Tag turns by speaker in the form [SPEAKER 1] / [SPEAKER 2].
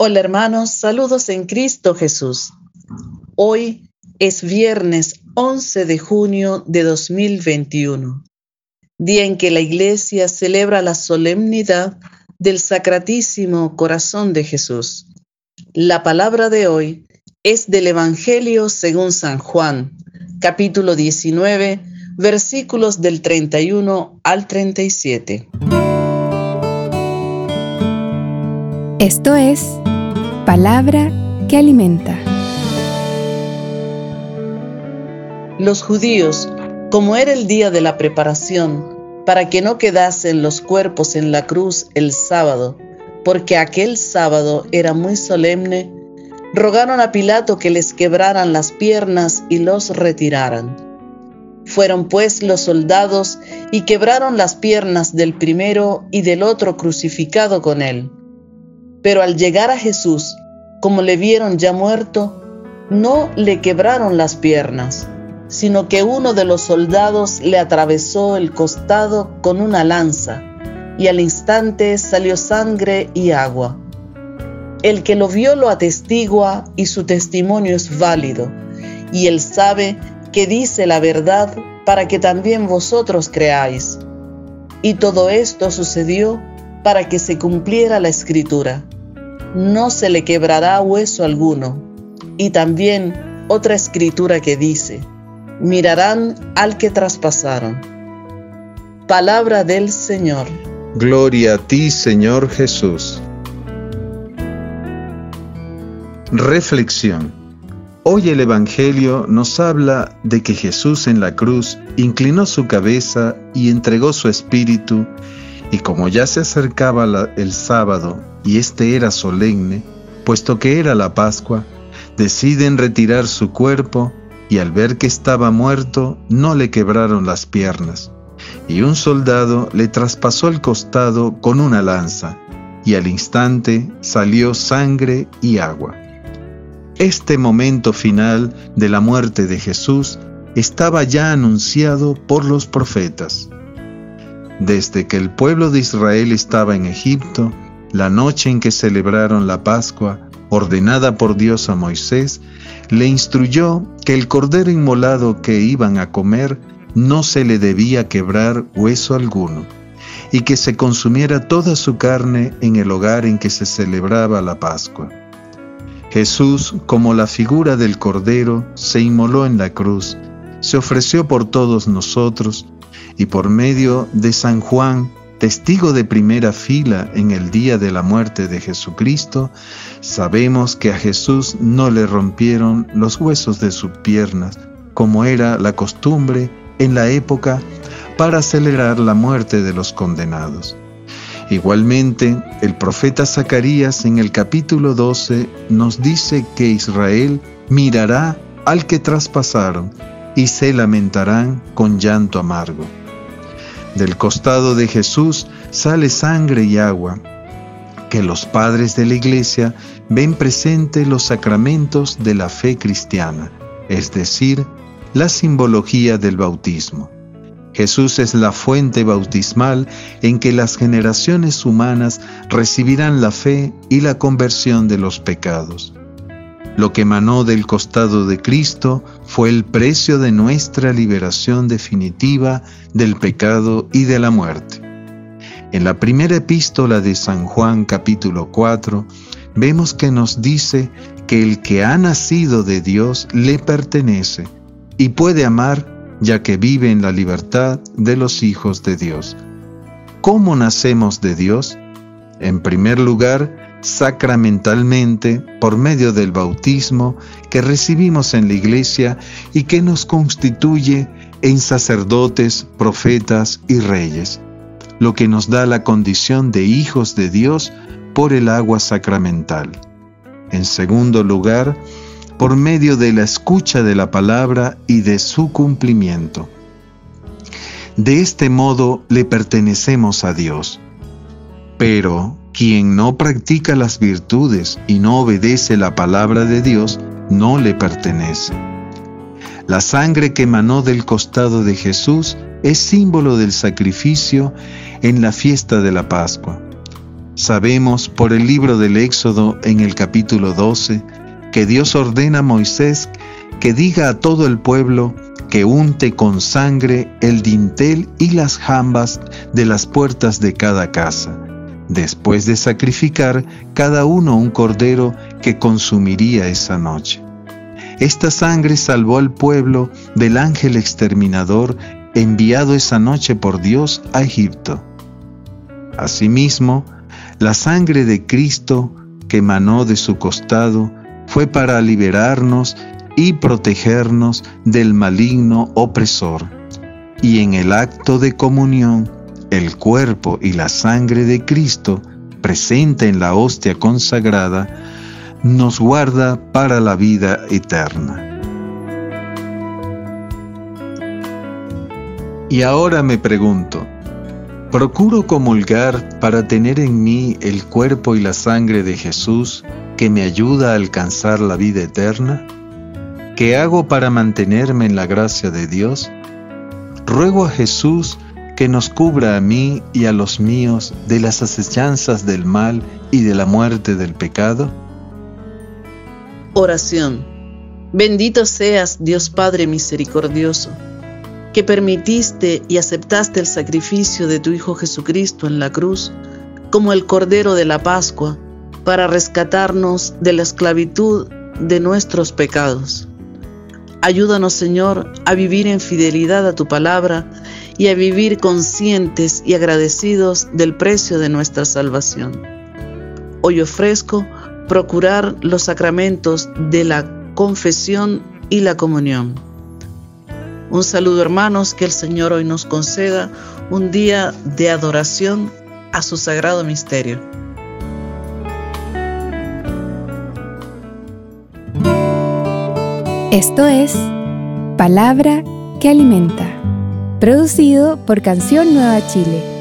[SPEAKER 1] Hola hermanos, saludos en Cristo Jesús. Hoy es viernes 11 de junio de 2021, día en que la Iglesia celebra la solemnidad del Sacratísimo Corazón de Jesús. La palabra de hoy es del Evangelio según San Juan, capítulo 19, versículos del 31 al 37.
[SPEAKER 2] Esto es palabra que alimenta.
[SPEAKER 1] Los judíos, como era el día de la preparación, para que no quedasen los cuerpos en la cruz el sábado, porque aquel sábado era muy solemne, rogaron a Pilato que les quebraran las piernas y los retiraran. Fueron pues los soldados y quebraron las piernas del primero y del otro crucificado con él pero al llegar a Jesús, como le vieron ya muerto, no le quebraron las piernas, sino que uno de los soldados le atravesó el costado con una lanza, y al instante salió sangre y agua. El que lo vio lo atestigua y su testimonio es válido, y él sabe que dice la verdad para que también vosotros creáis. Y todo esto sucedió para que se cumpliera la escritura. No se le quebrará hueso alguno. Y también otra escritura que dice, mirarán al que traspasaron. Palabra del Señor.
[SPEAKER 3] Gloria a ti, Señor Jesús. Reflexión. Hoy el Evangelio nos habla de que Jesús en la cruz inclinó su cabeza y entregó su espíritu y como ya se acercaba el sábado y este era solemne, puesto que era la Pascua, deciden retirar su cuerpo y al ver que estaba muerto no le quebraron las piernas. Y un soldado le traspasó el costado con una lanza, y al instante salió sangre y agua. Este momento final de la muerte de Jesús estaba ya anunciado por los profetas. Desde que el pueblo de Israel estaba en Egipto, la noche en que celebraron la Pascua, ordenada por Dios a Moisés, le instruyó que el cordero inmolado que iban a comer no se le debía quebrar hueso alguno, y que se consumiera toda su carne en el hogar en que se celebraba la Pascua. Jesús, como la figura del cordero, se inmoló en la cruz, se ofreció por todos nosotros, y por medio de San Juan, testigo de primera fila en el día de la muerte de Jesucristo, sabemos que a Jesús no le rompieron los huesos de sus piernas, como era la costumbre en la época para celebrar la muerte de los condenados. Igualmente, el profeta Zacarías en el capítulo 12 nos dice que Israel mirará al que traspasaron y se lamentarán con llanto amargo. Del costado de Jesús sale sangre y agua, que los padres de la iglesia ven presente los sacramentos de la fe cristiana, es decir, la simbología del bautismo. Jesús es la fuente bautismal en que las generaciones humanas recibirán la fe y la conversión de los pecados. Lo que emanó del costado de Cristo fue el precio de nuestra liberación definitiva del pecado y de la muerte. En la primera epístola de San Juan capítulo 4 vemos que nos dice que el que ha nacido de Dios le pertenece y puede amar ya que vive en la libertad de los hijos de Dios. ¿Cómo nacemos de Dios? En primer lugar, sacramentalmente por medio del bautismo que recibimos en la iglesia y que nos constituye en sacerdotes, profetas y reyes, lo que nos da la condición de hijos de Dios por el agua sacramental. En segundo lugar, por medio de la escucha de la palabra y de su cumplimiento. De este modo le pertenecemos a Dios. Pero, quien no practica las virtudes y no obedece la palabra de Dios, no le pertenece. La sangre que emanó del costado de Jesús es símbolo del sacrificio en la fiesta de la Pascua. Sabemos por el libro del Éxodo en el capítulo 12 que Dios ordena a Moisés que diga a todo el pueblo que unte con sangre el dintel y las jambas de las puertas de cada casa, después de sacrificar cada uno un cordero que consumiría esa noche. Esta sangre salvó al pueblo del ángel exterminador enviado esa noche por Dios a Egipto. Asimismo, la sangre de Cristo que emanó de su costado fue para liberarnos y protegernos del maligno opresor. Y en el acto de comunión, el cuerpo y la sangre de Cristo, presente en la hostia consagrada, nos guarda para la vida eterna. Y ahora me pregunto, ¿procuro comulgar para tener en mí el cuerpo y la sangre de Jesús que me ayuda a alcanzar la vida eterna? ¿Qué hago para mantenerme en la gracia de Dios? Ruego a Jesús que nos cubra a mí y a los míos de las acechanzas del mal y de la muerte del pecado.
[SPEAKER 1] Oración. Bendito seas, Dios Padre misericordioso, que permitiste y aceptaste el sacrificio de tu Hijo Jesucristo en la cruz como el Cordero de la Pascua para rescatarnos de la esclavitud de nuestros pecados. Ayúdanos, Señor, a vivir en fidelidad a tu palabra y a vivir conscientes y agradecidos del precio de nuestra salvación. Hoy ofrezco procurar los sacramentos de la confesión y la comunión. Un saludo hermanos, que el Señor hoy nos conceda un día de adoración a su sagrado misterio.
[SPEAKER 2] Esto es Palabra que Alimenta, producido por Canción Nueva Chile